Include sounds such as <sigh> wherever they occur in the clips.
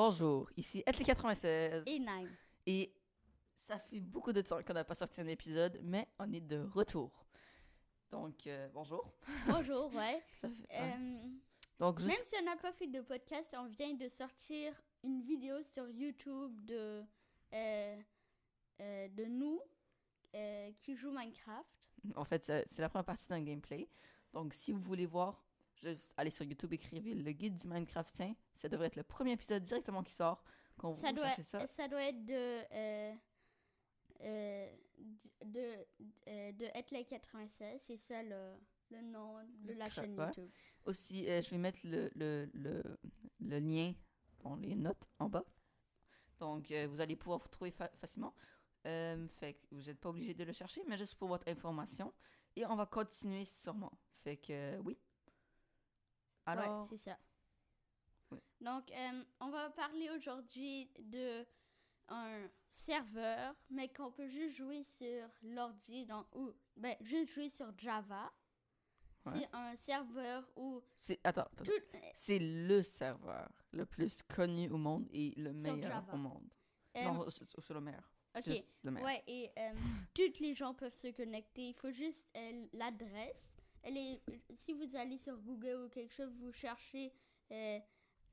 Bonjour, ici Etli96 Et Nine. et ça fait beaucoup de temps qu'on n'a pas sorti un épisode, mais on est de retour. Donc, euh, bonjour. Bonjour, ouais. <laughs> Ça fait- ouais. Euh, Donc, juste... Même si on n'a pas fait de podcast, on vient de sortir une vidéo sur YouTube de, euh, de nous qui jouent Minecraft. En fait, c'est la première partie d'un gameplay. Donc, si vous voulez voir, juste allez sur YouTube, écrivez le guide du Minecraftien. Ça devrait être le premier épisode directement qui sort. Quand vous Ça doit, ça. ça doit être de, euh, euh, de, euh, de Etley96. C'est ça le, le nom de la chaîne. YouTube. Aussi, euh, je vais mettre le, le, le, le lien dans les notes en bas. Donc, euh, vous allez pouvoir vous trouver fa- facilement. Euh, fait que vous n'êtes pas obligé de le chercher, mais juste pour votre information. Et on va continuer sûrement. Fait que euh, oui. Alors, Ouais, c'est ça. Donc, euh, on va parler aujourd'hui de un serveur, mais qu'on peut juste jouer sur l'ordi, donc, ou, ben, juste jouer sur Java. Ouais. C'est un serveur où c'est attends, attends. tout, c'est le serveur le plus connu au monde et le meilleur au monde. euh, non, c'est le meilleur. ok, le meilleur. ouais, et euh, <laughs> toutes les gens peuvent se connecter. Il faut juste euh, l'adresse. Si vous allez sur Google ou quelque chose, vous cherchez euh,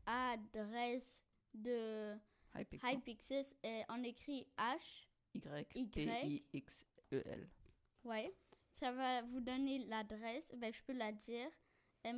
adresse de Hypixel. Hypixel, euh, on écrit H, Y. P I X E L. ouais. Ça va vous donner l'adresse, ben je peux la dire.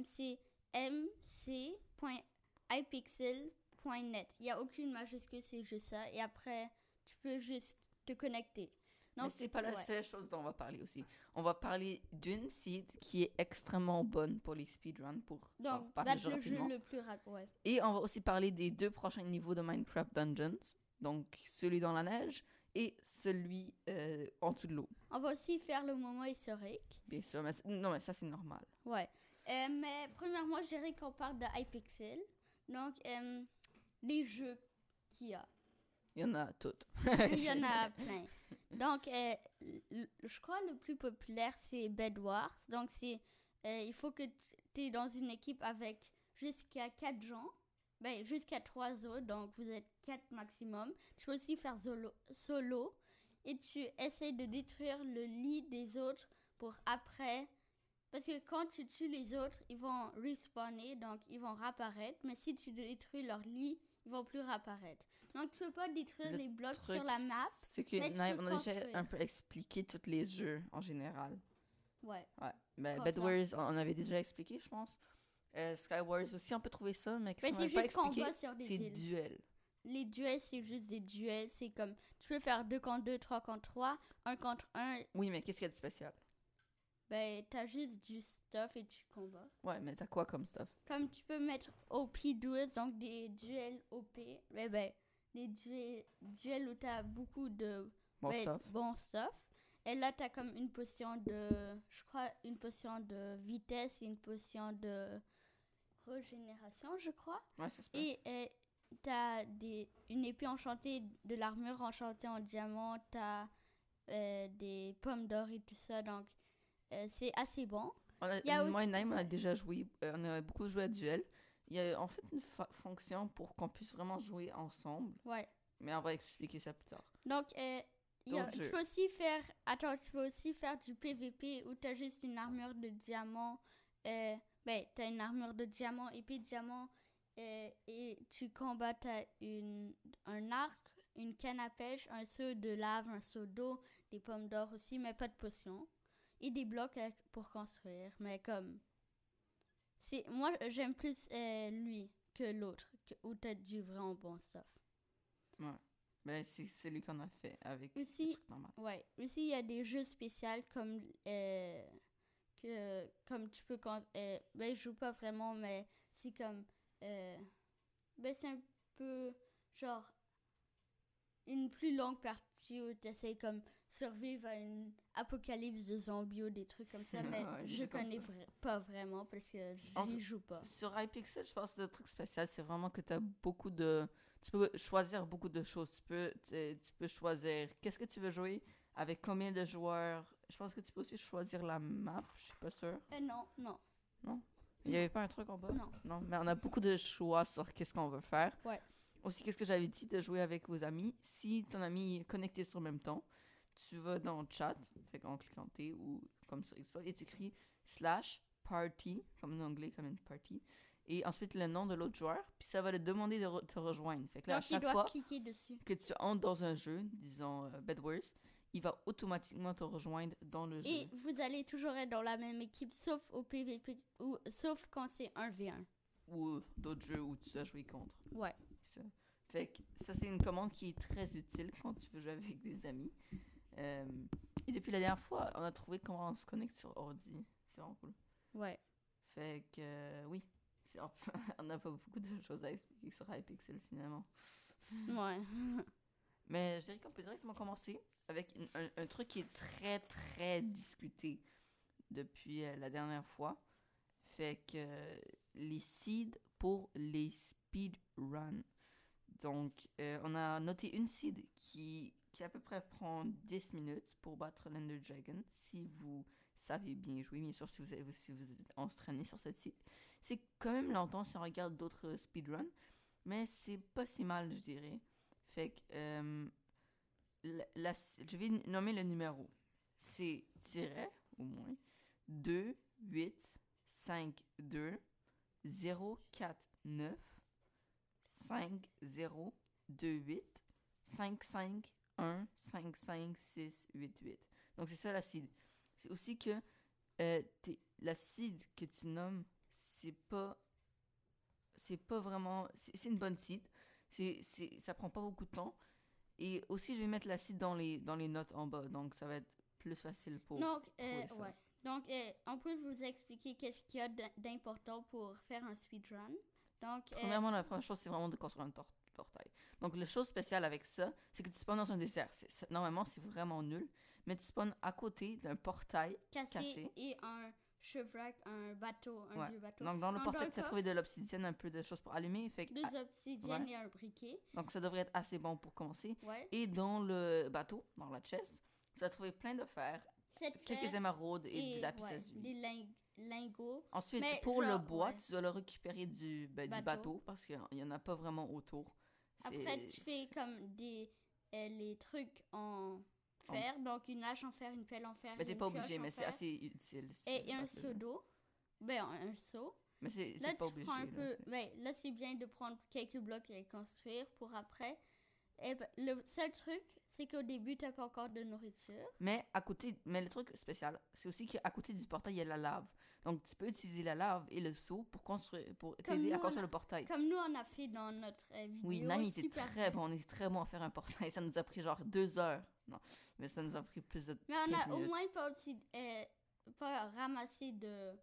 C'est mc.ipixel.net. Il n'y a aucune majuscule, c'est juste ça. Et après, tu peux juste te connecter. Non, c'est pas la ouais. seule chose dont on va parler aussi. On va parler d'une site qui est extrêmement bonne pour les speedruns, pour genre, Donc, battre le jeu le plus rapide. Ouais. Et on va aussi parler des deux prochains niveaux de Minecraft Dungeons. Donc, celui dans la neige et celui euh, en dessous de l'eau. On va aussi faire le moment historique. Bien sûr, mais non, mais ça, c'est normal. Ouais. Euh, mais premièrement, je dirais qu'on parle de iPixel. Donc, euh, les jeux qu'il y a. Il y en a toutes. Il y en a <laughs> plein. <laughs> Donc, euh, je crois le plus populaire, c'est Bed Wars. Donc, c'est, euh, il faut que tu es dans une équipe avec jusqu'à 4 gens. Ben, jusqu'à 3 autres. Donc, vous êtes 4 maximum. Tu peux aussi faire solo, solo. Et tu essaies de détruire le lit des autres pour après. Parce que quand tu tues les autres, ils vont respawner. Donc, ils vont réapparaître. Mais si tu détruis leur lit, ils vont plus réapparaître. Donc, tu peux pas détruire Le les blocs truc, sur la map. C'est que mais peux on a déjà un peu expliqué tous les jeux en général. Ouais. Ouais. Ben, Bed. Wars, on avait déjà expliqué, je pense. Euh, Skywars aussi, on peut trouver ça, mais Mais c'est juste combat expliqué, sur des c'est duel. Les duels, c'est juste des duels. C'est comme, tu peux faire 2 contre 2, 3 contre 3, 1 contre 1. Oui, mais qu'est-ce qu'il y a de spécial? Ben, t'as juste du stuff et tu combats. Ouais, mais t'as quoi comme stuff? Comme tu peux mettre OP duels, donc des duels OP. Mais ben, des duels, où t'as beaucoup de Bon stuff. bon stuff. Et là, t'as comme une potion de, je crois, une potion de vitesse et une potion de régénération, je crois. Ouais, ça se peut. Et euh, t'as des, une épée enchantée, de l'armure enchantée en diamant, t'as euh, des pommes d'or et tout ça, donc euh, c'est assez bon. On a- a moi aussi- et Naïm, on a déjà joué, euh, on a beaucoup joué à duel. Il y a en fait une fa- fonction pour qu'on puisse vraiment jouer ensemble, Ouais. mais on va expliquer ça plus tard. Donc, euh, y a- tu peux aussi faire, attends, tu peux aussi faire du PVP où t'as juste une armure de diamant. Euh, ben, t'as une armure de diamant, épée de diamant, euh, et tu combats, t'as une, un arc, une canne à pêche, un seau de lave, un seau d'eau, des pommes d'or aussi, mais pas de potions. Et des blocs pour construire, mais comme... c'est Moi, j'aime plus euh, lui que l'autre, où t'as du vraiment bon stuff. Ouais. Ben, c'est celui qu'on a fait avec Aussi- le truc normal. Ouais. Aussi, il y a des jeux spéciaux comme euh, que comme tu peux quand euh, ben je joue pas vraiment mais c'est comme euh, ben c'est un peu genre une plus longue partie où tu essaies comme survivre à une apocalypse de zombies ou des trucs comme ça mais je connais vra- pas vraiment parce que fait- joue pas. Sur iPixel, je pense que le truc spécial, c'est vraiment que tu as beaucoup de. Tu peux choisir beaucoup de choses. Tu peux, tu, tu peux choisir qu'est-ce que tu veux jouer, avec combien de joueurs. Je pense que tu peux aussi choisir la map, je suis pas sûre. Euh, non, non? Il y avait pas un truc en bas? Non. Non, mais on a beaucoup de choix sur qu'est-ce qu'on veut faire. Ouais. aussi, qu'est-ce que j'avais dit de jouer avec vos amis? Si ton ami est connecté sur le même temps, tu vas dans le chat, fait en cliquant T ou comme sur Xbox, et tu écris slash party, comme en anglais, comme une party, et ensuite le nom de l'autre joueur, puis ça va te demander de re- te rejoindre. Fait que là, à Donc, il chaque fois cliquer dessus. que tu entres dans un jeu, disons euh, Bed Wars, il va automatiquement te rejoindre dans le jeu. Et vous allez toujours être dans la même équipe, sauf au PVP, ou sauf quand c'est 1v1. Ou d'autres jeux où tu as joué contre. Ouais. Ça. Fait que ça, c'est une commande qui est très utile quand tu veux jouer avec des amis. Euh, et depuis la dernière fois, on a trouvé comment on se connecte sur ordi. C'est vraiment cool. Ouais. Fait que euh, oui, <laughs> on n'a pas beaucoup de choses à expliquer sur Hypixel finalement. Ouais. <laughs> Mais je dirais qu'on peut directement commencer avec une- un, un truc qui est très très discuté depuis euh, la dernière fois. Fait que euh, les seeds pour les speedruns. Donc, euh, on a noté une seed qui, qui à peu près prend 10 minutes pour battre l'Ender Dragon, si vous savez bien jouer, bien sûr, si vous, si vous êtes entraîné sur cette seed. C'est quand même longtemps si on regarde d'autres speedruns, mais c'est pas si mal, je dirais. Fait que, euh, la, la- je vais nommer le numéro. C'est tiret, au moins, 2, 8, 5, 2, 0, 4, 9, 5, 0, 2, 8, 5, 5, 1, 5, 5, 6, 8, 8. Donc, c'est ça la seed. C'est aussi que euh, la seed que tu nommes, c'est pas. C'est pas vraiment. C'est une bonne seed. C'est, c'est, ça prend pas beaucoup de temps. Et aussi, je vais mettre la seed dans les, dans les notes en bas. Donc, ça va être plus facile pour. Donc, euh, ça. ouais. Donc, euh, on peut vous expliquer qu'est-ce qu'il y a d'im- d'important pour faire un speedrun. Donc, euh, Premièrement, la première chose, c'est vraiment de construire un tor- portail. Donc, la chose spéciale avec ça, c'est que tu spawns dans un désert. C'est- normalement, c'est vraiment nul. Mais tu spawns à côté d'un portail. cassé. et un chevrac, un bateau, un Ouais. vieux bateau. Donc, dans le portail, tu as trouvé de l'obsidienne, un peu de choses pour allumer. Fait que- Deux obsidiennes ouais. et un briquet. donc, ça devrait être assez bon pour commencer. Ouais. Et dans le bateau, dans la chest, tu as trouvé plein de fer, quelques émeraudes et, du lapis lazuli. des ling- lingots. Ensuite, Mais pour le bois, tu dois le récupérer du, ben, du Bateau. bateau parce qu'il n'y en a pas vraiment autour. Après, tu fais comme des euh, les trucs en En- fer. Donc, une hache en fer, une pelle en fer. Mais et t'es pas obligé, mais c'est assez utile. si Et, un seau d'eau. Ben, un, seau. Mais c'est pas obligé. un là, peu. Ben, là, c'est bien de prendre quelques blocs et les construire pour après. Et ben, le seul truc, c'est qu'au début, t'as pas encore de nourriture. Mais à côté, mais le truc spécial, c'est aussi qu'à côté du portail, il y a la lave. Donc tu peux utiliser la lave et le seau pour construire, pour t'aider nous, à on construire a- le portail. Comme nous, on a fait dans notre euh, vidéo. Oui, Nami était super très bon. On est très bon à faire un portail. <laughs> Ça nous a pris genre deux heures. Non, mais ça nous a pris plus de. Mais on 15 a au minutes. moins pas, aussi, euh, pas ramassé de,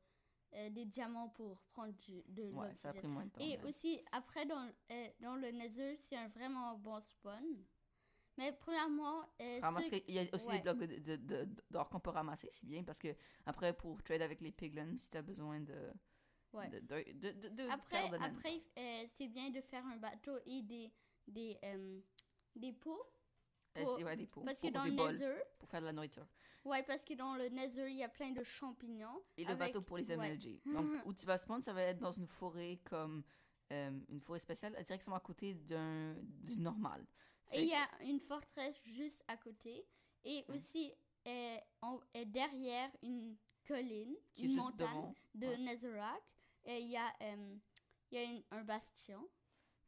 euh, des diamants pour prendre du, de Ouais, ça a l'obsidienne. pris moins de temps. Et aussi, après, dans, euh, dans le Nether, c'est un vraiment bon spawn. Mais premièrement, euh, ceux- il y a aussi ouais. des blocs de- de- de- d'or qu'on peut ramasser, c'est bien, parce que après, pour trade avec les piglins, si tu as besoin de. Ouais. après, après euh, c'est bien de faire un bateau et des, des, euh, des pots. Pour- ouais, des pots, Parce que dans le Nether, pour faire de la nourriture. Ouais, parce que dans le Nether, il y a plein de champignons. Et le avec- bateau pour les ouais. MLG. Donc, <laughs> où tu vas spawn, ça va être dans une forêt comme euh, une forêt spéciale, directement à côté d'un du normal. Et il y a une forteresse juste à côté. Et aussi, en- euh, derrière une colline, qui est une montagne devant. de ouais. Netherrack, et il y a, euh, y a une- un bastion.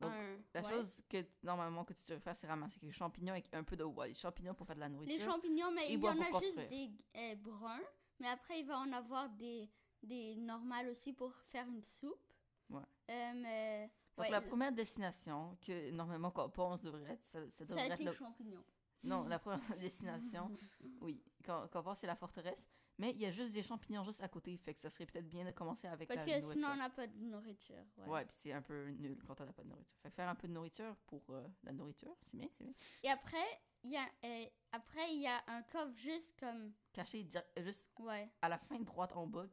Donc, Un- La ouais. chose que normalement que tu devrais faire, c'est ramasser quelques champignons avec un peu de bois. Les champignons pour faire de la Les nourriture. champignons, mais il y en a juste des euh, bruns. Mais après, il va en avoir des, des normales aussi pour faire une soupe. Ouais. Euh, mais Donc, ouais, la première destination que normalement qu'on pense devrait être, ça, ça ça devrait va être être les le... champignons. Non, la première <laughs> destination, oui, qu'on qu'on pense c'est la forteresse. Mais il y a juste des champignons juste à côté, fait que ça serait peut-être bien de commencer avec Parce la que nourriture. sinon, on n'a pas de nourriture. Ouais. Ouais, puis c'est un peu nul quand on n'a pas de nourriture. Fait que faire un peu de nourriture pour euh, la nourriture, c'est bien, c'est bien. Et après, il y a, euh, après, il y a un coffre juste comme. Caché di- juste Ouais. à la fin droite en bas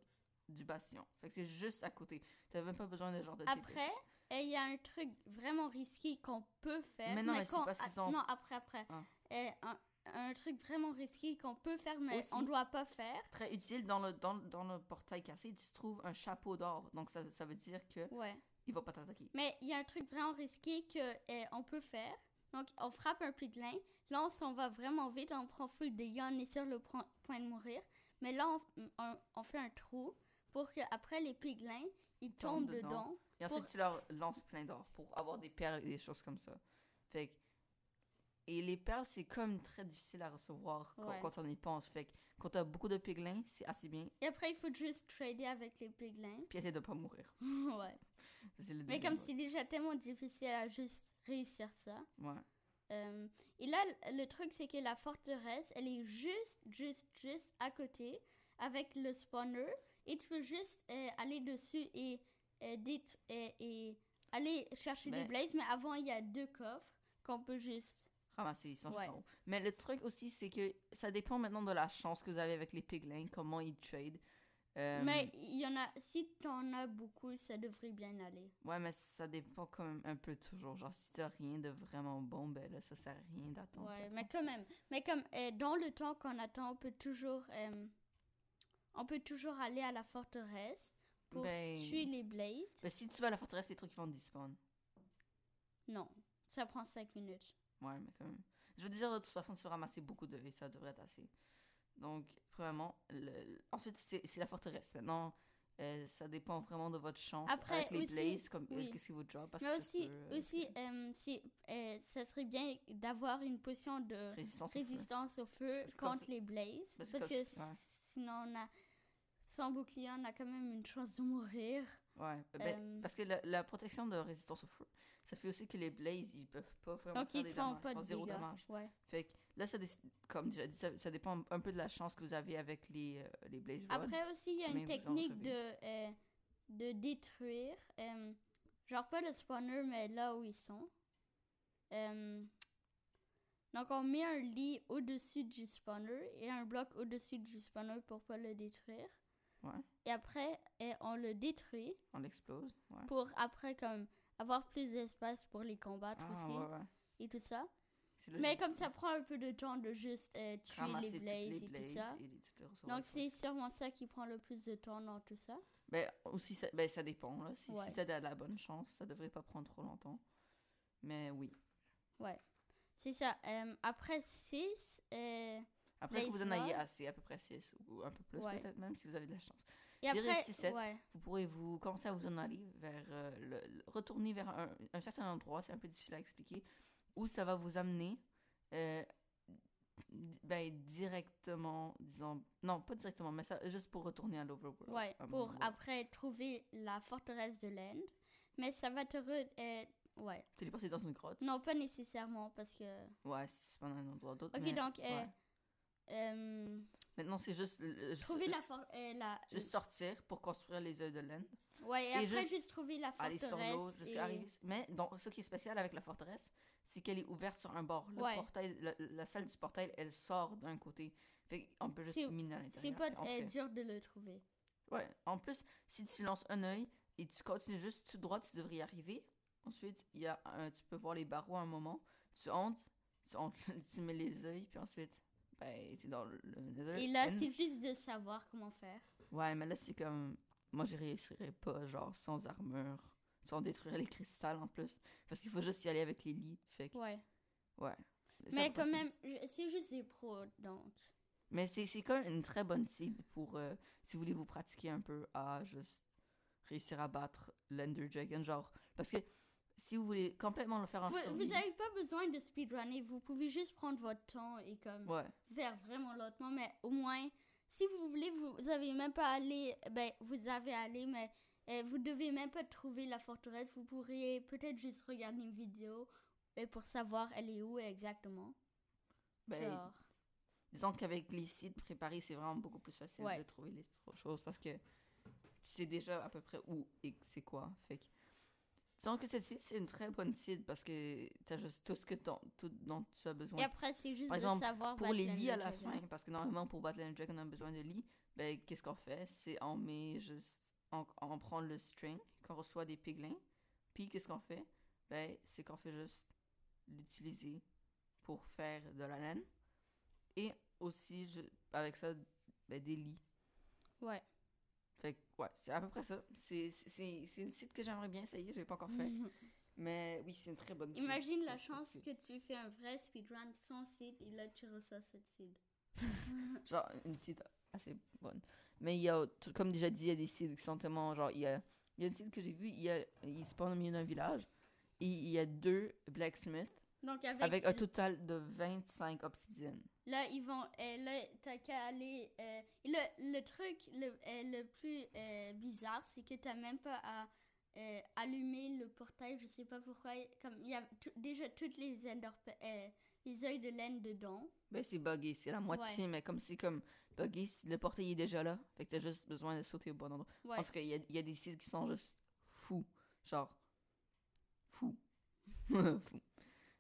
du bastion. Fait que c'est juste à côté. T'as même pas besoin de genre de. Après, euh, il y a un truc vraiment risqué qu'on peut faire. Mais non, mais c'est qu'on- parce qu'ils ont- Non, après, après. Ah. Euh, un, un truc vraiment risqué qu'on peut faire, mais Aussi. on doit pas faire. Très utile, dans le, dans, dans le portail cassé, tu trouves un chapeau d'or. Donc ça, ça veut dire que Ouais. il va pas t'attaquer. Mais il y a un truc vraiment risqué qu'on peut faire. Donc, on frappe un piglin. Là, on s'en va vraiment vite. On prend full dégâts. On est sur le point point de mourir. Mais là, on, on- on fait un trou pour qu'après, les piglins, ils Tombent tombent dedans. dedans. Et ensuite, Pour- tu leur lances plein d'or pour avoir des perles et des choses comme ça. Fait que- Et les perles, c'est comme très difficile à recevoir quand, Ouais. quand on y pense. Fait que quand t'as beaucoup de piglins, c'est assez bien. Et après, il faut juste trader avec les piglins. Puis essayer de pas mourir. <laughs> ouais. Le Mais comme c'est déjà tellement difficile à juste réussir ça. Ouais. Euh, et là, le truc, c'est que la forteresse, elle est juste, juste, juste à côté avec le spawner. Et tu peux juste euh, aller dessus et, euh, dét- et, et aller chercher des Ben- blazes. Mais avant, il y a deux coffres qu'on peut juste. Ramasser, ils sont juste Ouais. en haut. Mais le truc aussi, c'est que ça dépend maintenant de la chance que vous avez avec les piglins, comment ils trade. Euh, Mais il y en a. Si tu en as beaucoup, ça devrait bien aller. Ouais, mais ça dépend quand même un peu toujours. Genre, si t'as rien de vraiment bon, ben là, ça sert à rien d'attendre. Ouais, mais quand même. Mais comme euh, dans le temps qu'on attend, on peut toujours. euh, on peut toujours aller à la forteresse pour Ben- tuer les blades. Ben, si tu vas à la forteresse, les trucs ils vont despawn. Non, ça prend 5 minutes. Ouais, mais. Je veux dire, de toute façon, tu vas ramasser beaucoup de et ça devrait être assez. Donc, premièrement, le- ensuite, c'est la forteresse. Maintenant, euh, ça dépend vraiment de votre chance. Après, avec les aussi- blazes, comme euh, oui. qu'est-ce qui vous. Parce Mais que ça aussi, peut, euh, aussi ça serait bien d'avoir une potion de résistance. au feu. au que contre les blazes. parce que Parce comme- que ouais. sinon, on a, sans bouclier, on a quand même une chance de mourir. Ouais, ben, Euh, parce que la, la protection de résistance au feu, ça fait aussi que les blazes, ils peuvent pas vraiment Donc, faire ils des font dommages. pas ils font de zéro dégâts. dommage. Ouais. Fait que là, ça, comme déjà dit, ça, ça dépend un peu de la chance que vous avez avec les, euh, les blaze rods. Après aussi, il y a une technique de, euh, de détruire. euh, genre pas le spawner, mais là où ils sont. Donc on met un lit au-dessus du spawner et un bloc au-dessus du spawner pour pas le détruire. Ouais. Et après, euh, on le détruit On l'explose. Ouais. pour après comme avoir plus d'espace pour les combattre Ah, aussi ouais, ouais. et tout ça. Mais comme ça prend un peu de temps de juste euh, tuer Ramasser les blazes les et blazes tout ça. et les- Donc c'est sûrement ça qui prend le plus de temps dans tout ça. Ben, aussi, ça, ben, ça dépend. Là. Si, Ouais. si t'as de la bonne chance, ça devrait pas prendre trop longtemps. Mais oui. C'est ça. Euh, après 6, euh, Après que vous en ayez assez, à peu près 6 ou un peu plus, Ouais. peut-être même, si vous avez de la chance. et après, six, sept. ouais, Vous pourrez vous commencer à vous en aller vers euh, le, le- retourner vers un, un certain endroit, c'est un peu difficile à expliquer, où ça va vous amener euh, ben, directement, disons, non, pas directement, mais ça, juste pour retourner à l'Overworld. ouais, pour après trouver la forteresse de l'End. Mais ça va te re- euh, ouais. Téléporter dans une grotte. Non, pas nécessairement parce que. Ouais, c'est pas dans un endroit d'autre. Ok, mais, donc euh, ouais. Euh, Maintenant, c'est juste, juste, trouver la for euh, la. juste sortir pour construire les œufs de laine. Ouais, et, et après juste juste trouver la Aller forteresse. sur l'eau, je suis et-. Mais donc, ce qui est spécial avec la forteresse, c'est qu'elle est ouverte sur un bord. Le Ouais. portail, la, la salle du portail, elle sort d'un côté. Fait qu'on peut juste C'est- miner à C'est l'intérieur. pas euh, entrer. dur de le trouver. Ouais. En plus, si tu lances un œil et tu continues juste tout droit, tu devrais y arriver. Ensuite, il y a un- tu peux voir les barreaux à un moment. Tu entres, tu, entres, <laughs> tu mets les œils, puis ensuite, ben, t'es dans le, le nether. Et là, c'est juste de savoir comment faire. Ouais, mais là, c'est comme. Moi, je réussirais pas, genre, sans armure, sans détruire les cristals en plus. Parce qu'il faut juste y aller avec les lits. Fait que, Ouais. ouais. Mais quand même, c'est juste des pros, donc. Mais c'est c'est quand même une très bonne seed pour. euh, si vous voulez vous pratiquer un peu à juste réussir à battre l'Ender Dragon. Genre. Parce que si vous voulez complètement le faire en Vous survie. n'avez pas besoin de speedrunner, vous pouvez juste prendre votre temps et comme Ouais. faire vraiment lentement, mais au moins, si vous voulez, vous, vous avez même pas allé, ben, vous avez allé, mais euh, vous devez même pas trouver la forteresse, vous pourriez peut-être juste regarder une vidéo euh, pour savoir elle est où exactement. Ben, Genre, disons qu'avec les sites préparés, c'est vraiment beaucoup plus facile Ouais. de trouver les choses parce que tu sais déjà à peu près où et c'est quoi. Fait que, disons que cette site, c'est une très bonne site parce que tu as juste tout ce que tout dont tu as besoin. Et après, c'est juste Par de exemple, savoir Pour les lits à la Dragon. fin, parce que normalement pour battre l'Ender Dragon, on a besoin de lits, ben qu'est-ce qu'on fait? C'est on met juste. On, on prend le string qu'on reçoit des piglins, puis qu'est-ce qu'on fait? Ben c'est qu'on fait juste l'utiliser pour faire de la laine. Et aussi, je- avec ça, ben, des lits. Ouais. Ouais, c'est à peu près ça. C'est c'est- c'est une site que j'aimerais bien essayer, j'ai pas encore fait. Mais oui, c'est une très bonne site. Imagine la chance que tu fais un vrai speedrun sans seed et là tu reçois cette seed. <laughs> Genre, une site assez bonne. Mais il y a, comme déjà dit, il y a des sites qui sont tellement. Genre, il y a, il y a une site que j'ai vue, il, y a, il se passe au milieu d'un village. Et il y a deux blacksmiths Donc avec, avec un total de 25 obsidiennes. Là ils vont euh, là t'as qu'à aller euh, le, le truc le, euh, le plus euh, bizarre c'est que t'as même pas à allumer le portail je sais pas pourquoi comme il y a déjà toutes les les œils de laine dedans Ben, c'est buggé, c'est la moitié, mais comme c'est comme buggé, c- le portail est déjà là. Fait que t'as juste besoin de sauter au bon endroit. ouais En tout cas, il y a, y a des sites qui sont juste fous. Genre, fous. <laughs> fous.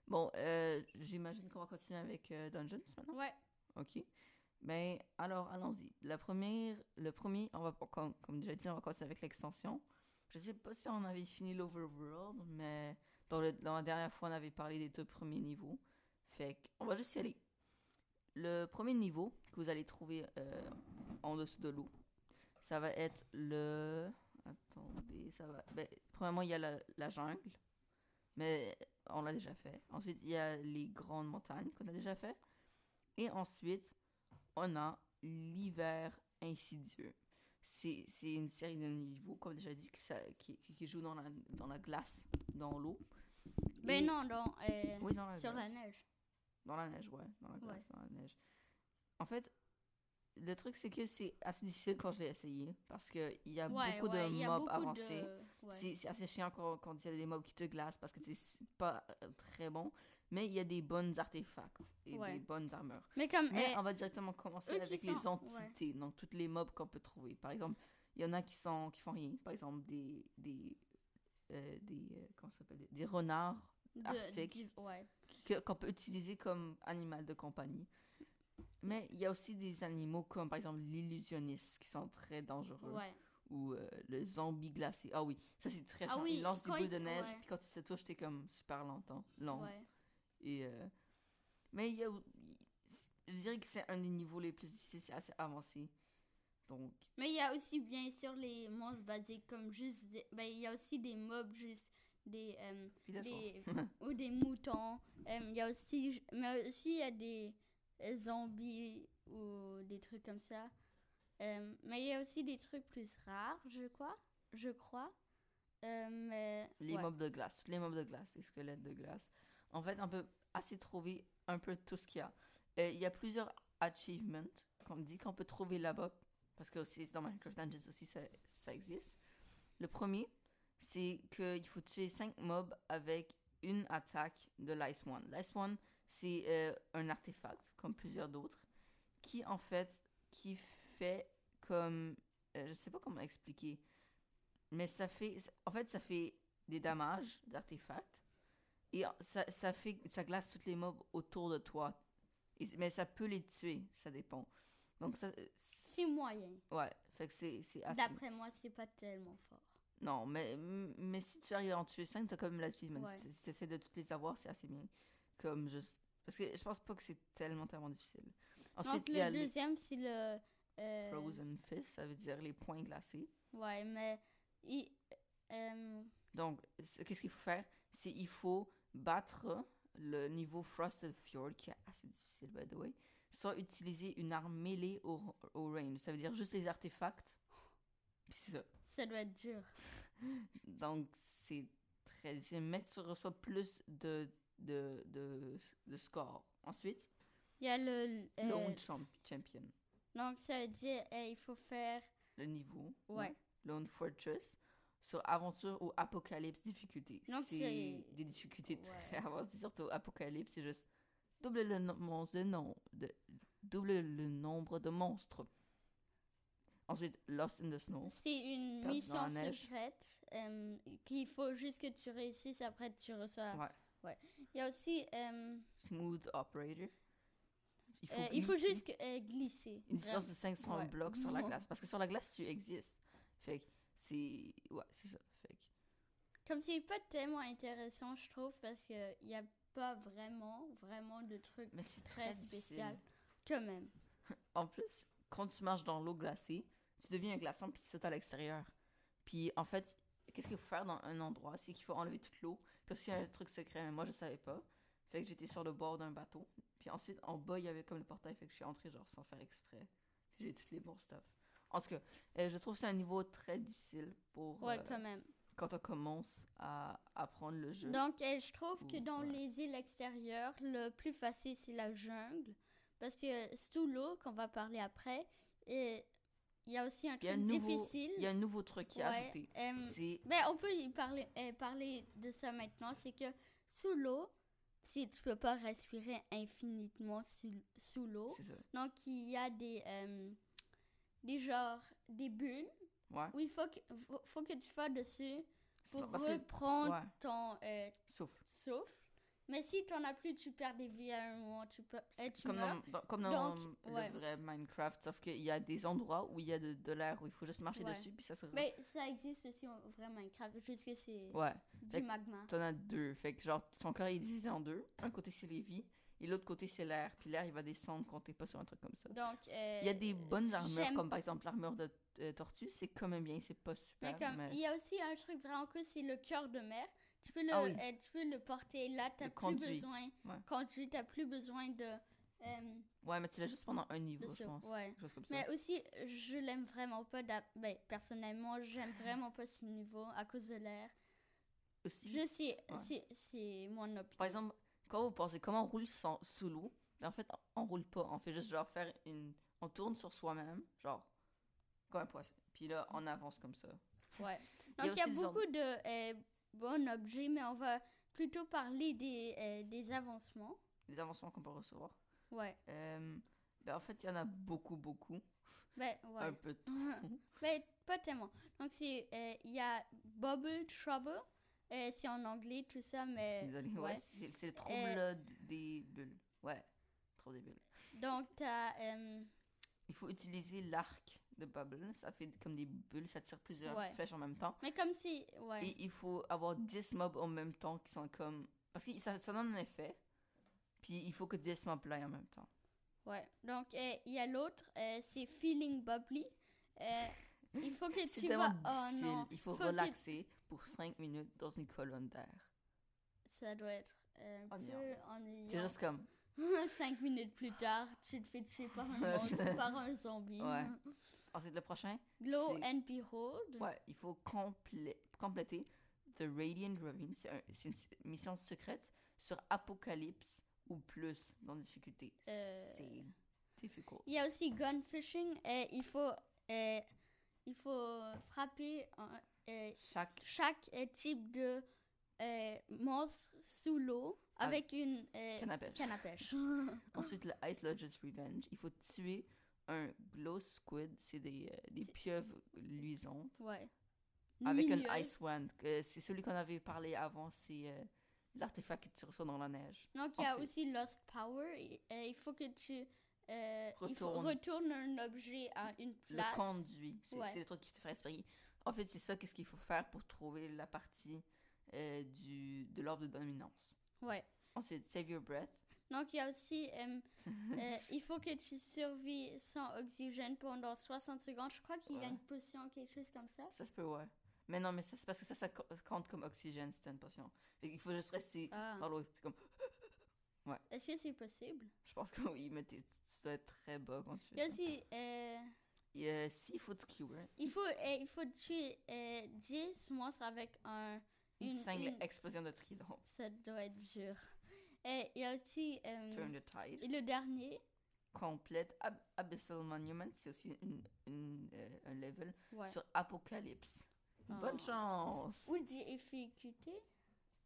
Bon, euh, j'imagine qu'on va continuer avec euh, Dungeons maintenant? ouais OK. Ben, alors, allons-y. La première, le premier, on va, comme, comme déjà dit, on va commencer avec l'extension. Je sais pas si on avait fini l'Overworld, mais dans, le, dans la dernière fois, on avait parlé des deux premiers niveaux. Fait qu'on va juste y aller. Le premier niveau que vous allez trouver euh, en dessous de l'eau, ça va être le... Attendez, ça va... Ben, premièrement, il y a la, la jungle, mais on l'a déjà fait. Ensuite, il y a les grandes montagnes qu'on a déjà fait. Et ensuite, on a l'hiver insidieux. C'est c'est une série de niveaux, comme déjà dit, qui, ça- qui, joue dans la, dans la glace, dans l'eau. ben Et- non dans euh, Oui, dans la sur la neige Dans la neige, ouais. Dans la glace, Ouais. dans la neige. En fait, le truc, c'est que c'est assez difficile quand je l'ai essayé. Parce qu'il y a ouais beaucoup ouais de mobs avancés. de ouais. C'est assez chiant quand, quand il y a des mobs qui te glacent parce que t'es pas euh, très bon. Mais il y a des bonnes artefacts et Ouais. des bonnes armures. mais comme Mais euh, on va directement commencer avec sont- les ouais. entités, donc toutes les mobs qu'on peut trouver. Par exemple, il y en a qui sont qui font rien. Par exemple, des des euh, des euh, comment ça s'appelle? Des, renards de- arctiques. qu'on peut utiliser comme animal de compagnie. Mais il y a aussi des animaux comme par exemple l'illusionniste qui sont très dangereux ouais ou euh, le zombie glacé. Ah oui, ça c'est très Ah chiant. oui, il lance des boules il- de neige ouais. puis quand il se touche t'es comme super longtemps, long. ouais Et euh, mais il y a je dirais que c'est un des niveaux les plus difficiles, c'est assez avancé. Donc Mais il y a aussi bien sûr les monstres basiques comme juste des... ben il y a aussi des mobs juste des euh, des <laughs> <laughs> ou des moutons. Il y a aussi mais aussi il y a des zombies ou des trucs comme ça. Euh, mais il y a aussi des trucs plus rares, je crois, je crois. Euh, mais les ouais. mobs de glace, les mobs de glace, les squelettes de glace. En fait, on peut assez trouver un peu tout ce qu'il y a. Euh, il y a plusieurs achievements qu'on dit qu'on peut trouver là-bas, parce que aussi dans Minecraft Dungeons aussi ça, ça existe. Le premier, c'est qu'il faut tuer 5 mobs avec une attaque de l'Ice One. L'Ice One, c'est euh, un artefact, comme plusieurs d'autres, qui en fait, qui fait comme, euh, je sais pas comment expliquer, mais ça fait, en fait, ça fait des dommages d'artefacts et ça, ça fait, ça glace toutes les mobs autour de toi. Et- mais ça peut les tuer, ça dépend. Donc ça, c'est moyen. ouais, fait que c'est c'est assez. D'après moi, c'est pas tellement fort. Non, mais, mais si tu arrives à en tuer 5, t'as comme l'achievement. Ouais. Si tu essaies de toutes les avoir, c'est assez bien. Comme juste. Parce que je pense pas que c'est tellement, tellement difficile. Ensuite, Donc il y a le les deuxième c'est le euh, Frozen Fist, ça veut dire les points glacés. Ouais, mais il, euh, Donc, ce- qu'est-ce qu'il faut faire? C'est il faut battre le niveau Frosted Fjord, qui est assez difficile, by the way, soit utiliser une arme mêlée au, au range. Ça veut dire juste les artefacts. Puis c'est ça. ça doit être dur. <laughs> Donc, c'est très difficile. Mais tu reçois plus de, de, de, de score. Ensuite, Il y a le euh, Lone Champ- Champion. Donc ça veut dire euh, il faut faire Le niveau. ouais. Lone Fortress. Sur aventure ou apocalypse difficulté. Donc, c'est des difficultés Ouais. très <laughs> avancées. Surtout apocalypse, c'est juste double le, de nom- de, double le nombre de monstres. Ensuite, Lost in the Snow. C'est une Perdu mission secrète euh, qu'il faut juste que tu réussisses après tu reçois. Ouais. Il y a aussi euh, Smooth Operator. Il faut, euh, il faut glisser juste euh, glisser. une distance de 500 Ouais. blocs sur la glace. Parce que sur la glace, tu existes. Fait que c'est. Ouais, c'est ça. Fait que Comme c'est pas tellement intéressant, je trouve, parce que il y a pas vraiment, vraiment de trucs Mais c'est très très spécial. Quand même. <laughs> En plus, quand tu marches dans l'eau glacée, tu deviens un glaçon puis tu sautes à l'extérieur. Puis en fait, qu'est-ce qu'il faut faire dans un endroit? C'est qu'il faut enlever toute l'eau. Puis aussi, il y a un truc secret, mais moi je savais pas. Fait que j'étais sur le bord d'un bateau. Puis ensuite, en bas, il y avait comme le portail. Fait que je suis entrée genre sans faire exprès. J'ai tous les bons stuff. En tout cas, euh, je trouve que c'est un niveau très difficile pour Ouais, euh, quand même. quand on commence à apprendre le jeu. Donc, euh, je trouve que dans ouais. les îles extérieures, le plus facile, c'est la jungle. Parce que sous l'eau, qu'on va parler après, et il y a aussi un Il y a truc un nouveau- difficile. Il y a un nouveau truc qui est Ouais, ajouté. euh, C'est Ben, on peut y parler, euh, parler de ça maintenant. C'est que sous l'eau, si tu peux pas respirer infiniment sous, sous l'eau. Donc, il y a des, euh, des genres, des bulles Ouais. où il faut que, faut, faut que tu fasses dessus pour que reprendre ouais. ton euh, souffle. souffle. Mais si tu n'en as plus, tu perds des vies à un moment. Tu, peux, C'est tu comme meurs. dans, comme dans Donc, le ouais. vrai Minecraft, sauf qu'il y a des endroits où il y a de, de l'air où il faut juste marcher Ouais. dessus puis ça se. Mais ça existe aussi au vrai Minecraft. Juste que c'est Ouais. du Fait magma. T'en as deux. Fait que genre, ton corps est divisé en deux. Un côté, c'est les vies. Et l'autre côté, c'est l'air. Puis l'air, il va descendre quand t'es pas sur un truc comme ça. Donc, euh, Il y a des bonnes armures, comme par exemple l'armure de euh, tortue. C'est quand même bien. C'est pas Mais super. comme, mais il y a aussi un truc vraiment cool, c'est le cœur de mer. Tu peux le, Ah oui. euh, tu peux le porter là, Le plus conduit. besoin. Ouais. Conduit, tu plus besoin de. euh, Ouais, mais tu l'as juste pendant un niveau, je pense. Ouais. Quelque chose comme ça. Mais aussi, je l'aime vraiment pas. Ben, personnellement, j'aime vraiment pas ce niveau à cause de l'air. Aussi, Je sais, Ouais. c'est- mon opinion. par exemple, quand vous pensez comment on roule sans, sous l'eau, ben en fait, on roule pas. On fait juste genre faire une. On tourne sur soi-même, genre, comme un poisson. Puis là, on avance comme ça. Ouais. Il y a Donc, il y a, beaucoup de euh, bons objets, mais on va plutôt parler des, euh, des avancements. Les avancements qu'on peut recevoir. Ouais. Euh, ben en fait, il y en a beaucoup, beaucoup. Ben, <laughs> ouais. Un peu trop. <laughs> Ben, pas tellement. Donc, euh, il y a Bubble Trouble. C'est en anglais, tout ça, mais. <laughs> Désolé, ouais, ouais. c'est le trouble des bulles. Ouais, trouble des bulles. Donc, t'as. Il faut utiliser l'arc de bubble. Ça fait comme des bulles, ça tire plusieurs Ouais. flèches en même temps. mais comme si. Ouais. Et il faut avoir 10 mobs en même temps qui sont comme. Parce que ça, ça donne un effet. Puis il faut que 10 mobs là en même temps. Ouais. Donc, euh, il y a l'autre, euh, c'est Feeling Bubbly. Euh, il faut que <laughs> C'est tu vas. Oh difficile. non. il faut, Faut que- relaxer pour 5 minutes dans une colonne d'air. Ça doit être euh, un Ennuyant. peu C'est ennuyant. juste comme. <laughs> Cinq minutes plus tard, tu te fais tuer par un, <laughs> monstre, par un zombie. Ouais. Ensuite, le prochain. Glow and Behold. Ouais, il faut complé- compléter The Radiant Ravine. C'est un- c'est une mission secrète sur Apocalypse ou plus dans difficulté. Euh. C'est difficult. Il y a aussi gun fishing. euh, il faut il faut frapper Chaque. chaque type de euh, monstre sous l'eau Ah, avec une euh, canne à pêche. canne à pêche. <laughs> <laughs> Ensuite, le Ice Lodge's Revenge. Il faut tuer un glow squid. C'est des, euh, des pieuvres luisantes. ouais. Avec un Milieu. Ice Wand. C'est celui qu'on avait parlé avant. C'est euh, l'artefact que tu reçois dans la neige. Donc il y a aussi Lost Power. et- euh, il faut que tu il faut Retourne. un objet à une place. Le conduit. C'est Ouais. le truc qui te fait respirer. En fait, c'est ça qu'est-ce qu'il faut faire pour trouver la partie du, de l'ordre de dominance. Ouais. Ensuite, Save Your Breath. Donc il y a aussi euh, <laughs> euh, il faut que tu survis sans oxygène pendant 60 secondes. Je crois qu'il y a Ouais. une potion quelque chose comme ça. Ça se peut, ouais. Mais non, mais ça, c'est parce que ça, ça co- compte comme oxygène, c'est une potion. Fait qu'il faut juste rester Ah. dans l'eau. Comme, <laughs> Est-ce que c'est possible? Je pense que oui, mais tu dois être très bas quand tu Il y a fais aussi euh, Et, euh, Seafood Cure. il faut euh, il faut tuer euh, 10 monstres avec un Une, Une- cingle une- explosion de trident. ça doit être dur. Et il y a aussi euh, Turn the Tide. et le dernier Complète Ab- Abyssal Monument. C'est aussi une, une, euh, un level ouais. sur Apocalypse. Bonne Oh. chance! ou difficulté.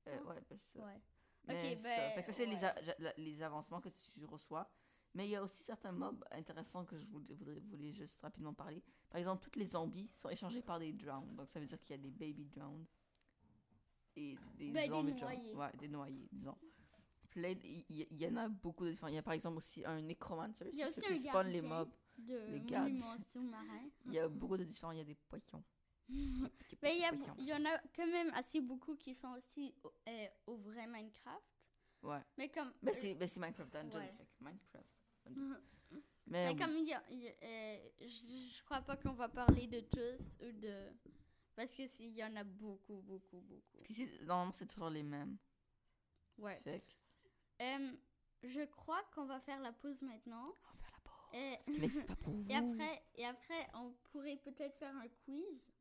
Euh, ouais, ben, ça. Ouais. Mais Ok, ça. ben, Fait que ça, c'est les, ouais. les avancements que tu reçois. Mais il y a aussi certains mobs intéressants que je voulais, voudrais, voulais juste rapidement parler. Par exemple, tous les zombies sont échangés par des drowned. Donc ça veut dire qu'il y a des baby drowned. Et des Ben, des zombies noyés. Ouais, des noyés, disons. Il y, en a beaucoup de différents. Il y a par exemple aussi un necromancer. C'est ceux qui un spawnent les mobs. de Les gardes. Il y a beaucoup de différents. Il y a des poissons. <laughs> Mais il y, a, Poissons. il y en a quand même assez beaucoup qui sont aussi au, euh, au vrai Minecraft. Ouais. Mais comme. Ben, c'est c'est Minecraft Dungeons. Ouais. fait Minecraft Dungeons. <laughs> Mais Mais oui. comme il y a- il y a- euh, je, je crois pas qu'on va parler de tous ou de. Parce que s'il y en a beaucoup, beaucoup, beaucoup. Puis c'est- normalement, c'est toujours les mêmes. Ouais. Fait Euh, je crois qu'on va faire la pause maintenant. on va faire la pause. Euh, Ce qui n'existe pas pour <laughs> vous. et après, et après, on pourrait peut-être faire un quiz.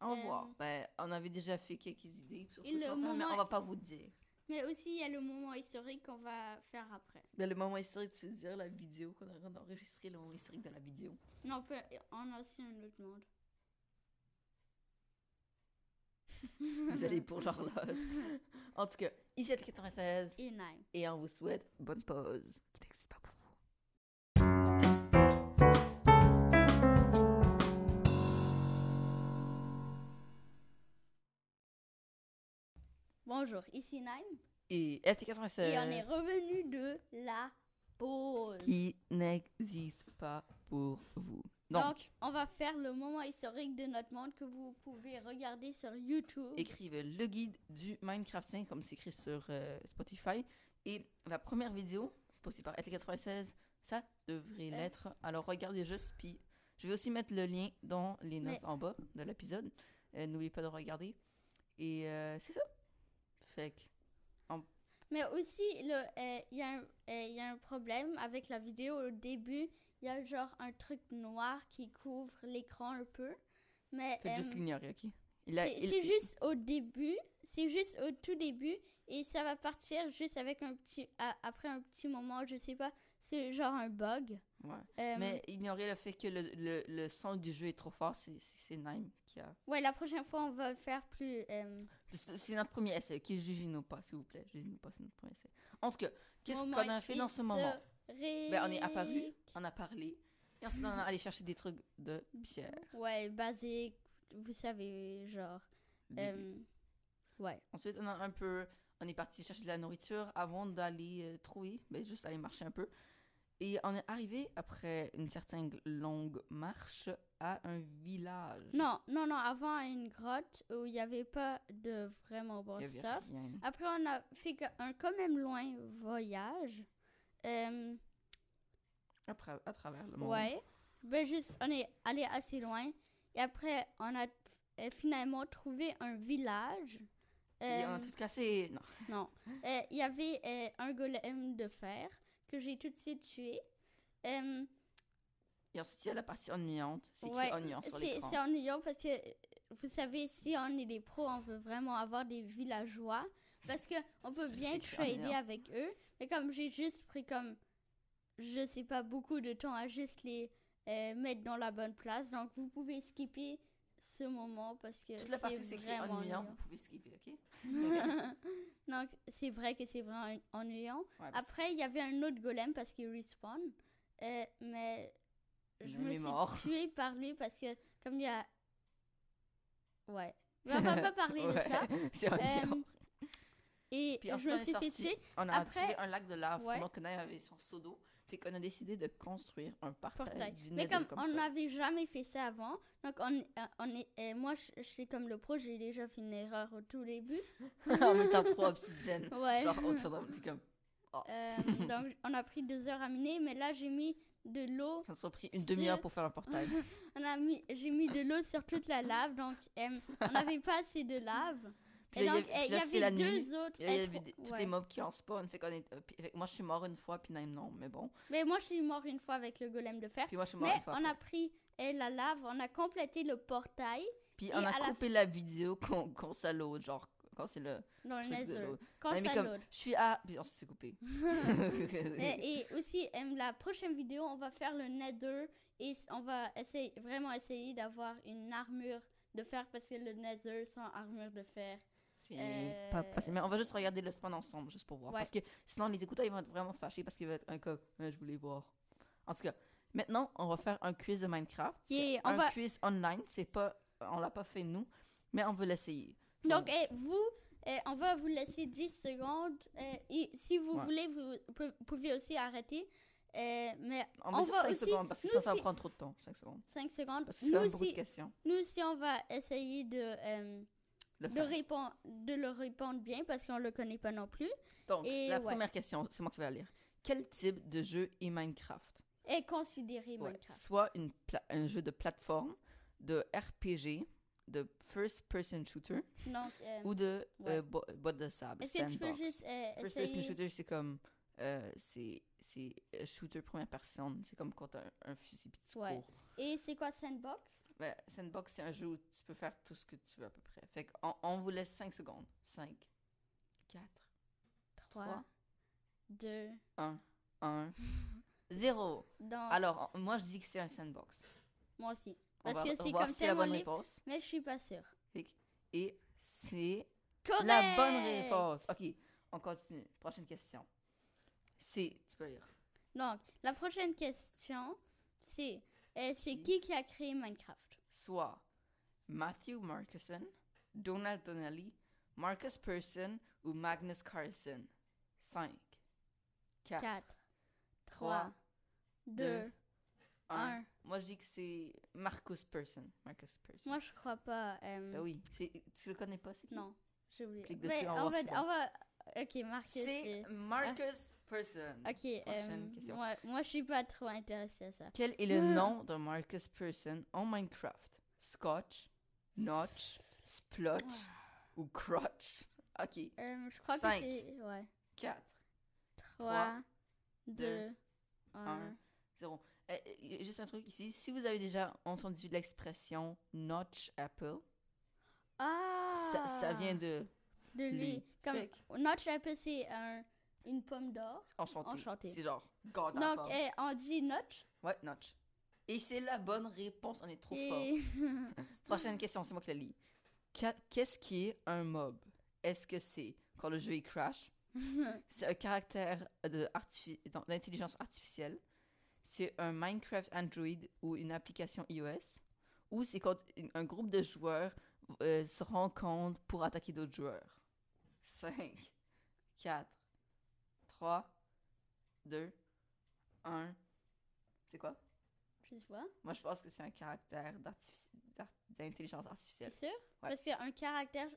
On va euh, voir. Ben, on avait déjà fait quelques idées sur Et le faire, mais moment- on va pas vous dire. Mais aussi, il y a le moment historique qu'on va faire après. Ben, le moment historique, c'est dire la vidéo qu'on a enregistré, le moment historique de la vidéo. Non, on, peut, on a aussi un autre monde. <laughs> Désolé pour l'horloge. <laughs> En tout cas, ici à 96 Et Nine. et on vous souhaite bonne pause. Qui n'existe pas pour vous. Bonjour, ici Nine. Et LT96 Et on est revenu de la pause. qui n'existe pas pour vous. Donc, Donc, on va faire le moment historique de notre monde que vous pouvez regarder sur YouTube. écrivez le guide du Minecraft 5 comme c'est écrit sur euh, Spotify. Et la première vidéo, postée par LT96, ça devrait Euh. l'être. Alors regardez juste, puis je vais aussi mettre le lien dans les notes Mais- en bas de l'épisode. Euh, N'oubliez pas de regarder. Et c'est ça. Fait que, Mais aussi, euh, il y, a un- euh, y a un problème avec la vidéo. Au début, il y a genre un truc noir qui couvre l'écran un peu. Mais faites juste euh, l'ignorer, ok? C'est il- juste au début. C'est juste au tout début. Et ça va partir juste avec un petit... après un petit moment, je sais pas. C'est genre un bug. ouais. Euh, Mais ignorez le fait que le, le, le son du jeu est trop fort. C'est Nime. Ouais, la prochaine fois, on va faire plus... euh, C'est notre premier essai, ok? Jugez-nous pas, s'il vous plaît. Jugez-nous pas, c'est notre premier essai. En tout cas, qu'est-ce qu'on a fait dans ce moment? Ben, on est apparu, on a parlé, et ensuite on est allé chercher des trucs de pierre. Ouais, basique. Vous savez, genre... Euh, ouais. Ensuite, on a un peu, on est parti chercher de la nourriture avant d'aller euh, trouver, ben, juste aller marcher un peu. Et on est arrivé après une certaine longue marche à un village. Non, non, non, avant à une grotte où il n'y avait pas de vraiment bon stuff. rien. Après, on a fait un quand même loin voyage. Euh, À, tra- à travers le monde. ouais. Ben juste, on est allé assez loin. Et après, on a euh, finalement trouvé un village. Et on a Euh, tout cassé. Non. non. Euh, Il y avait euh, un golem de fer que j'ai tout de suite tué. Euh, Et ensuite, il y a la partie ennuyante. C'est Ouais, ennuyant sur l'écran. c'est ennuyant parce que, vous savez, si on est des pros, on veut vraiment avoir des villageois. Parce que on peut bien trader avec eux. Mais comme j'ai juste pris comme, je sais pas, beaucoup de temps à juste les euh, mettre dans la bonne place. Donc vous pouvez skipper ce moment parce que Toute la partie c'est vraiment ennuyant, ennuyant. vous pouvez skipper, ok? <laughs> Donc c'est vrai que c'est vraiment en- ennuyant. Ouais, Après, il y avait un autre golem parce qu'il respawn. Euh, mais je Il me suis mort. <laughs> tuée par lui parce que, comme il y a. <laughs> Ouais. Mais on va pas parler de ça. C'est ennuyant. Euh, et Puis je me suis fait tuer. On a Après- trouvé un lac de lave Ouais. pendant que Naïm avait son seau d'eau. Fait qu'on a décidé de construire un portail. Mais comme, comme on n'avait jamais fait ça avant, donc on, euh, on est, euh, moi je, suis comme le pro, j'ai déjà fait une erreur au tout début. <laughs> en mettant trois obsidiennes. <laughs> Ouais. Genre autour d'un petit comme. Euh, donc on a pris deux heures à miner, mais là j'ai mis de l'eau. Ça nous a pris une Sur- demi-heure pour faire un portail. <laughs> On a mis, j'ai mis de l'eau sur toute la lave, donc euh, on n'avait pas assez de lave. Puis Et là, il y donc il y avait deux nuit. autres. Il y avait ouais. les mobs qui en spawn. Fait qu'on est. moi, je suis mort une fois, puis Naïm non. Mais bon. Mais moi je suis mort une fois avec le golem de fer. Puis moi, je suis mort Mais une fois. on a pris euh, la lave, on a complété le portail Puis et on a coupé la vidéo quand, quand ça load. Genre, quand c'est le truc de load. Quand ça comme. load. Je suis à. Puis on s'est coupé. <laughs> et, <laughs> et aussi, la prochaine vidéo, on va faire le nether et on va essayer, vraiment essayer d'avoir une armure de fer parce que le nether sans armure de fer. C'est Euh, pas facile. Mais on va juste regarder le spawn ensemble, juste pour voir. Ouais. Parce que sinon, les écouteurs, ils vont être vraiment fâchés parce qu'il va être un cas. Ouais, je voulais voir. En tout cas, maintenant, on va faire un quiz de Minecraft. C'est Yeah, on un va- quiz online. C'est pas, on l'a pas fait nous, mais on veut l'essayer. Donc, eh, vous, eh, on va vous laisser 10 secondes. eh, et si vous Ouais. voulez, vous pou- pouvez aussi arrêter. eh, mais On va On va 5 aussi- secondes parce que ça, ça prendre trop de temps. 5 secondes. 5 secondes. Parce que c'est quand Nous même beaucoup de aussi, questions. nous aussi, on va essayer de, euh, Le de, répondre, de le répondre bien parce qu'on le connaît pas non plus. Donc, et la ouais. première question, c'est moi qui vais la lire. Quel type de jeu est Minecraft? Est considéré Ouais. Minecraft. Soit une un jeu de plateforme, de RPG, de first-person shooter Donc, euh, ou de ouais. euh, bo- boîte de sable. est-ce que tu peux juste euh, First-person essayer... shooter, c'est comme. euh, c'est shooter première personne. C'est comme quand t'as un, un fusil puis tu Ouais. cours. Et c'est quoi Sandbox? Ben, Sandbox, c'est un jeu où tu peux faire tout ce que tu veux à peu près. Fait qu'on on vous laisse 5 secondes. 5, 4, 3, Trois. 2, 1, 1, 0. donc, Alors, moi, je dis que c'est un sandbox. moi aussi. Parce va que c'est comme si tellement bonne libre, réponse. mais je suis pas sûre. Et c'est la bonne réponse. OK, on continue. Prochaine question. C'est... Tu peux lire. Donc, la prochaine question, c'est euh, c'est qui qui a créé Minecraft? Soit Matthew Markuson, Donald Donnelly, Marcus Persson ou Magnus Carlsen. 5, 4, 4, 3, trois, 2, deux, 1. 1. Moi, je dis que c'est Marcus Persson. Marcus Persson. Moi, je crois pas. euh, Ben oui. Tu le connais pas, c'est qui? Non, j'ai oublié. Clique Mais dessus, va on, va, on va... Ok, Marcus. C'est- Marcus Persson. Ok, euh, question. moi, moi, je suis pas trop intéressée à ça. Quel est le nom de Marcus Persson en Minecraft? Scotch, Notch, Splotch ou Crotch? Ok. Euh, je crois Cinq. que c'est... Ouais. 4, 3, deux, 2, 1. 1, 0. Euh, juste un truc ici. Si vous avez déjà entendu l'expression Notch Apple, Ah! ça, ça vient de de lui. lui. Comme Notch Apple, c'est un, une pomme d'or. enchanté. Enchanté. C'est genre God Donc, on dit Notch. Ouais, Notch. Et c'est la bonne réponse. On est trop fort. <laughs> Prochaine question, c'est moi qui la lis. Qu'est-ce qui est un mob? Est-ce que c'est quand le jeu il crash? <laughs> C'est un caractère de artifi- d'intelligence artificielle? C'est un Minecraft Android ou une application iOS? Ou c'est quand un groupe de joueurs euh, se rencontre pour attaquer d'autres joueurs? 5, 4, 3, 2, 1. C'est quoi? Je sais pas. Moi, je pense que c'est un caractère d'intelligence C'est artificielle. sûr? Parce qu'un caractère,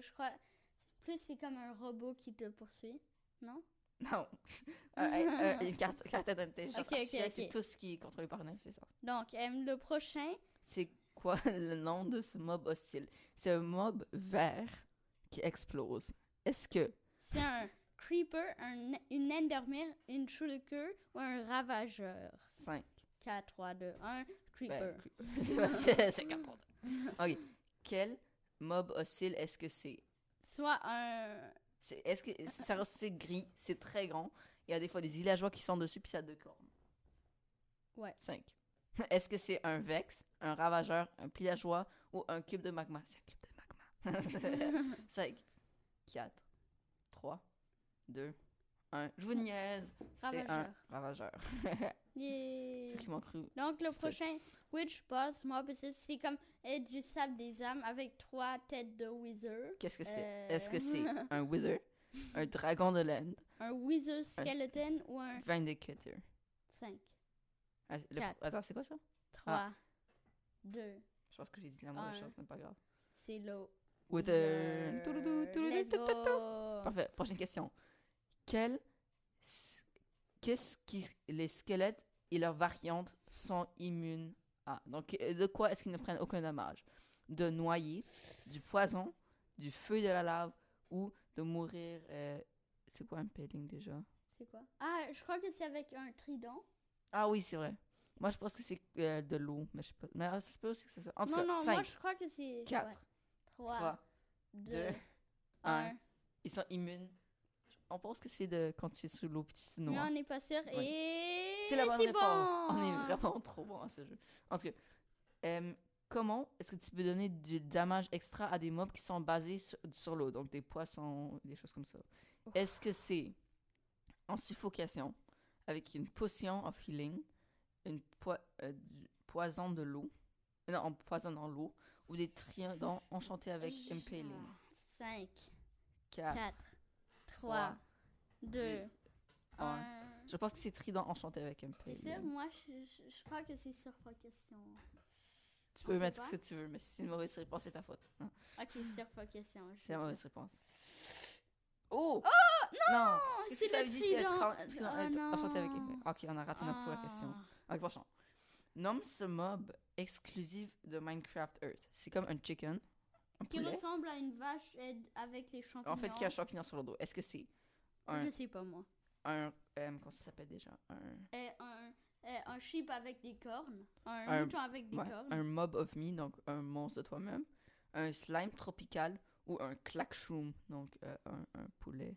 je, crois, plus c'est comme un robot qui te poursuit. Non? Non. <laughs> Un- un- un- une carte, <laughs> caractère d'intelligence Ok, ok, artificielle, c'est tout ce qui est contrôlé par une intelligence. Donc, euh, le prochain, C'est quoi <laughs> le nom de ce mob hostile? C'est un mob vert qui explose. Est-ce que c'est un creeper, un, une endermere, une shulker ou un ravageur? 5 4, 3, 2, 1, creeper. ben, c'est pas- c'est c'est quatre contre. Ok. Quel mob hostile est-ce que c'est? Soit un... C'est- Est-ce que ça c'est gris, c'est très grand. Il y a des fois des villageois qui sont dessus puis ça a deux cornes. Ouais. 5. <laughs> Est-ce que c'est un vex, un ravageur, un villageois ou un cube de magma? C'est un cube de magma. 5, 4, 3, 2, 1. Je vous niaise. C'est un ravageur. <laughs> Yeah. Ceux qui m'ont cru. Donc, le prochain, Witch Boss Mob, c'est- comme euh, du sable des âmes avec trois têtes de wizard. Qu'est-ce que c'est? Euh. Est-ce que c'est <laughs> un wither, un dragon de laine, Un wizard skeleton ou un vindicator? 5, Ah, le-. Attends, c'est quoi ça? 3, 2, Je pense que j'ai dit la mauvaise Un. chose, mais pas grave. c'est le Wither. wizard. Parfait. Prochaine question. Qu'est-ce qui les squelettes et leurs variantes sont immunes à Donc, euh, de quoi est-ce qu'ils ne prennent aucun dommage? De noyer, du poison, du feu de la lave ou de mourir. euh, C'est quoi un pelling déjà? C'est quoi? Ah, je crois que c'est avec un trident. Ah oui, c'est vrai. Moi, je pense que c'est euh, de l'eau, mais je sais pas. Mais euh, ça se peut aussi que ça. En tout non, cas, non, moi 5, je crois que c'est 4, 3, 3, 2, deux, 1. ils sont immunes. On pense que c'est de quand tu es sous l'eau puis tu te Mais on n'est pas sûr. Et C'est la bonne réponse. bon. On est vraiment trop bon à ce jeu. En tout cas, euh, comment est-ce que tu peux donner du damage extra à des mobs qui sont basés sur, sur l'eau, donc des poissons, des choses comme ça? Est-ce que c'est en suffocation, avec une potion of healing, une euh, du poison de l'eau, non, en poison dans l'eau, ou des tridents enchantés avec impaling? 5, 4. 4, 3, 2, un. 1. Je pense que c'est trident enchanté avec C'est impaling. sûr, moi je, je, je crois que c'est sur pas question. Tu peux mettre ce que tu veux, mais si c'est une mauvaise réponse, c'est ta faute. <laughs> Ok, sur pas question. je C'est la vais mauvaise réponse. Oh! Non! Qu'est-ce c'est que être, trident. en- trident- Oh enchanté avec non. Ok, on a raté notre première question. Ah. Ok, prochain. Nomme ce mob exclusif de Minecraft Earth. C'est comme un chicken, un Qui ressemble à une vache avec les champignons. en fait, qui a un champignon sur le dos? Est-ce que c'est un, Je sais pas moi. un, euh, comment ça s'appelle déjà? Un, Euh, un, euh, un sheep avec des cornes. Un, mouton avec des ouais, cornes. un mob of me, donc un monstre de toi-même. Un slime tropical ou un clackshroom, donc euh, un, un poulet.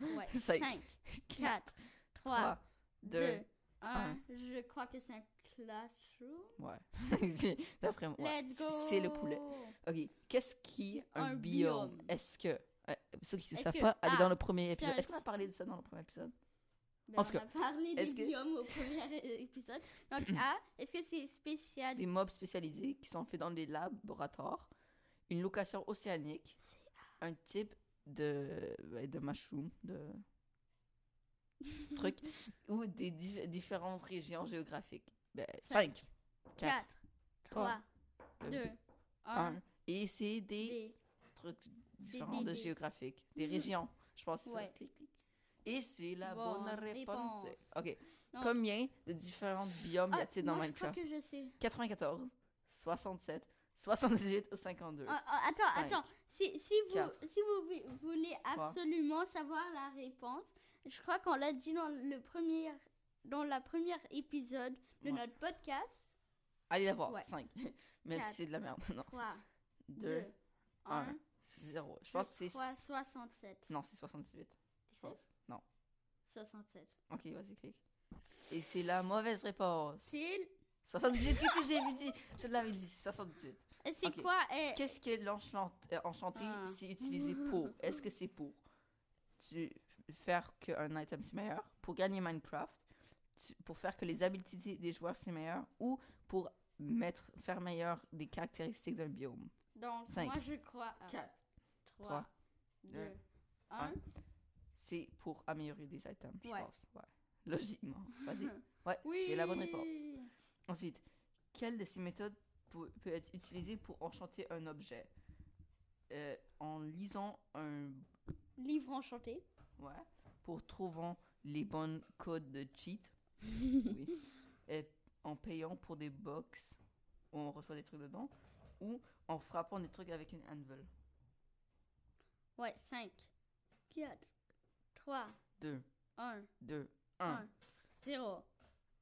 Ouais. <laughs> Cinq, 5, 4, 3, Trois, 2, deux, 1. un. Je crois que c'est un classroom. Ouais. <laughs> D'après moi. ouais. Let's C'est- go! C'est le poulet. Ok. Qu'est-ce qui est un, Un biome? biome. Est-ce que. euh, ceux qui ne savent que- pas, allez ah, dans le premier épisode. Est-ce qu'on a parlé de ça dans le premier épisode? Ben, En tout on a parlé des que- biomes au premier <laughs> épisode. Donc, A, <clears throat> est-ce que c'est spécial? Des mobs spécialisés qui sont faits dans des laboratoires, une location océanique, un type de, de mushroom, de truc, <laughs> ou des dif- différentes régions géographiques. Ben, Cinq. 5, 4, 3, 2, 1. 1. Et c'est des D. trucs différents des- de des- géographiques, des régions. Je pense ça. Ouais. Clic. Et c'est la Bonne bonne réponse. réponse. Ok. Donc- Combien de différents biomes y Ah, a-t-il dans moi, je crois Minecraft? que je sais. 94, 67, 78 ou 52 Ah, ah, attends, Cinq. attends. Si, si, vous, Quatre. si vous voulez Trois. absolument savoir la réponse, je crois qu'on l'a dit dans le premier, dans la première épisode de Ouais. notre podcast. Allez la voir. Ouais. 5. <laughs> Même Quatre. si c'est de la merde. <laughs> Non. 3, 2, 2, 1. 1, 0. Je pense que c'est. 3, 67. Non, c'est 78. Je 17? pense. Non. 67. Ok, vas-y, clique. Et c'est la mauvaise réponse. C'est 78, qu'est-ce que j'ai dit? Je l'avais dit, 78. et c'est Ok. quoi? Euh, Qu'est-ce que l'enchant- euh, Ah. c'est utilisé pour? Est-ce que c'est pour? Tu, faire qu'un item c'est meilleur, pour gagner Minecraft, pour faire que les habiletés des joueurs c'est meilleur, ou pour mettre, faire meilleur des caractéristiques d'un biome? Donc, Cinq. moi, je crois à 4. 3, Trois, 2, deux, 1. C'est pour améliorer des items, je pense. Ouais. Logiquement. Vas-y. <laughs> Ouais, Oui! c'est la bonne réponse. Ensuite, quelle de ces méthodes peut, peut être utilisée pour enchanter un objet? Euh, En lisant un Livre enchanté. Ouais. Pour trouvant les bonnes codes de cheat. <laughs> oui. Et en payant pour des box où on reçoit des trucs dedans. Ou en frappant des trucs avec une anvil. Ouais, 5, 4, 3, 2, 1, 2, 1. 1, 0.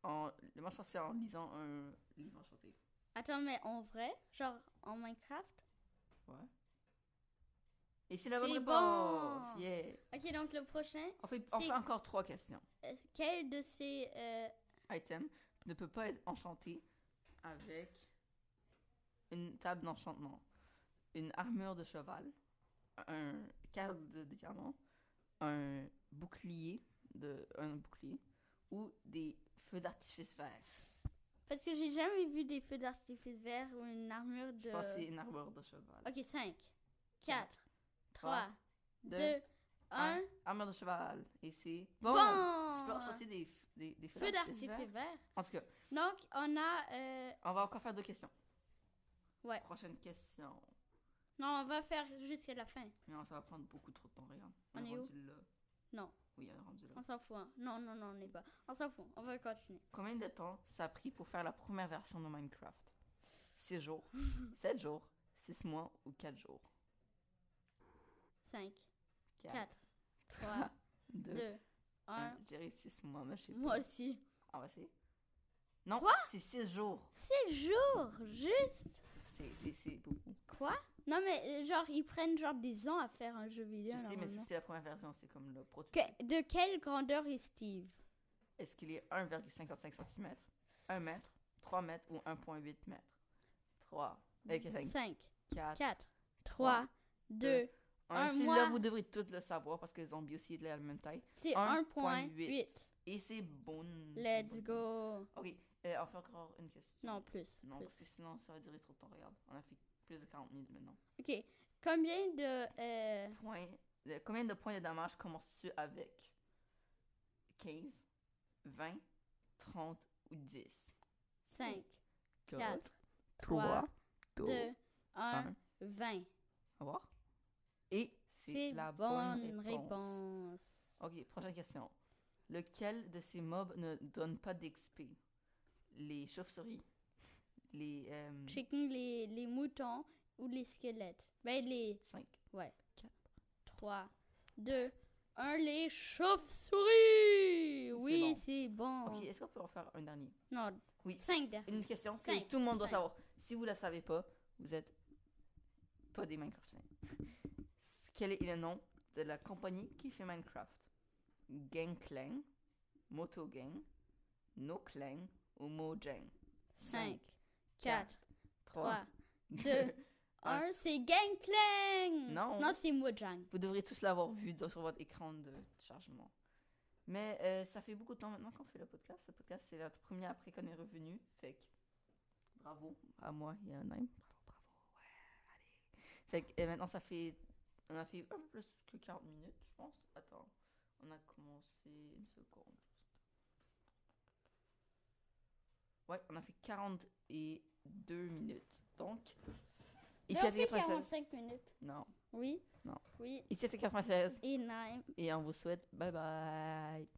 En, moi, je pense c'est en lisant un livre enchanté. Attends, mais en vrai, genre en Minecraft Ouais. Et c'est la bonne réponse. bon. Yeah. Ok, donc le prochain, On fait, on C'est- fait encore trois questions. euh, quel de ces... euh, Item ne peut pas être enchanté avec une table d'enchantement, une armure de cheval, un cadre de, de diamant, un bouclier, de, un bouclier ou des feux d'artifice verts? Parce que j'ai jamais vu des feux d'artifice verts ou une armure de... Je pense que c'est une armure de cheval. Ok, 5, 4, 3, Trois, 2, deux, 1. Armure de cheval. Et c'est bon. Bon! Tu peux enchanter des, des, des feux d'artifice verts. verts. En tout cas, Donc, on a... euh, on va encore faire deux questions. Ouais. Prochaine question. Non, on va faire jusqu'à la fin. Non, ça va prendre beaucoup trop de temps, regarde. On est où? rendu là. Non. Oui, on est rendu là. On s'en fout. hein. Non, non, non, on n'est pas. On s'en fout. On va continuer. Combien de temps ça a pris pour faire la première version de Minecraft? 6 jours, <laughs> 7 jours, 6 mois ou 4 jours? 5, 4, 4, 3, 2, 2, 1. 1. Je dirais 6 mois, mais je sais Moi pas. aussi. On va essayer. Non, Quoi? c'est 6 jours. 6 jours, juste? C'est- C'est c'est beaucoup. Quoi? Non, mais euh, genre, ils prennent genre des ans à faire un jeu Je vidéo. sais, mais normalement. si c'est la première version, c'est comme le prototype. Que- de quelle grandeur est Steve? Est-ce qu'il est 1,55 cm, 1 mètre, 3 mètres ou 1,8 mètres? 3, 5, 5, 4, 4, 3, 2. Un, Un mois. vous devrez tous le savoir parce que les zombies aussi de la même taille. C'est 1.8. 1.8. Et c'est bon. Let's bon. go. Ok, euh, on fait encore une question. Non, plus. Non, plus. parce que sinon, ça va durer trop de temps. Regarde, on a fait plus de 40 minutes maintenant. Ok. Combien de. euh, Point, euh, combien de points de damage commences-tu avec? 15, 20, 30 ou 10 5, 4, 4, 3, 2, 1, 20. Au revoir. Et c'est la bonne, bonne réponse. Ok, prochaine question. Lequel de ces mobs ne donne pas d'XP Les chauves-souris Les. Euh, Chicken, les, les moutons ou les squelettes? Ben, les 5. 3, 2, 1, les chauves-souris. Oui, c'est bon. Ok, est-ce qu'on peut en faire un dernier? Non, Oui. 5 derniers. Une question Cinq. que tout le monde doit Cinq. savoir. Si vous ne la savez pas, vous êtes pas des Minecraftiens. Quel est le nom de la compagnie qui fait Minecraft? Gangclang, Motogang, Noclang ou Mojang? 5, quatre, 4, 3, 3, 2, 1, c'est Gangplank. Non. Non, c'est Mojang. Vous devriez tous l'avoir vu sur votre écran de chargement. Mais euh, ça fait beaucoup de temps maintenant qu'on fait le podcast. Le podcast, c'est notre premier après qu'on est revenu. Fait que bravo à moi et à Naim. Bravo, bravo. Ouais, allez. Fait que euh, maintenant, ça fait. On a fait un peu plus que 40 minutes, je pense. Attends. On a commencé une seconde. Ouais, on a fait 42 minutes. Donc. Ici on fait 96. 45 minutes. Non. Oui. Non. Oui. Ici à 96. Et Nine. Et on vous souhaite bye bye.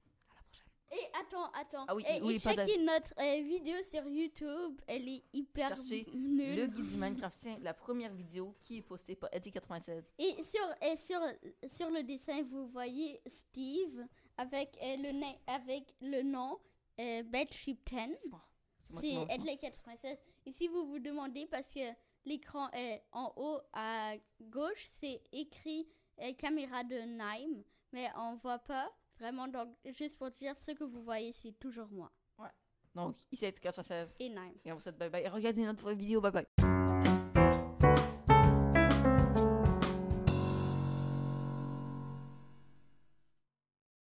Et attends, attends. Ah oui, et, oui, notre euh, vidéo sur YouTube. Elle est hyper Cherchez nulle. Le guide du Minecraftien, la première vidéo qui est postée par ET96. Et sur, et sur, sur le dessin, vous voyez Steve avec, euh, le, avec le nom euh, 10. C'est moi. C'est moi, C'est c'est moi, c'est moi. Edley 96. Et si vous vous demandez, parce que l'écran est en haut à gauche, c'est écrit euh, caméra de Nime, mais on voit pas vraiment. Donc, juste pour dire, ce que vous voyez, c'est toujours moi Donc, ici ET96. et Nime. Et on vous souhaite bye bye. Et regardez notre vidéo. Bye bye.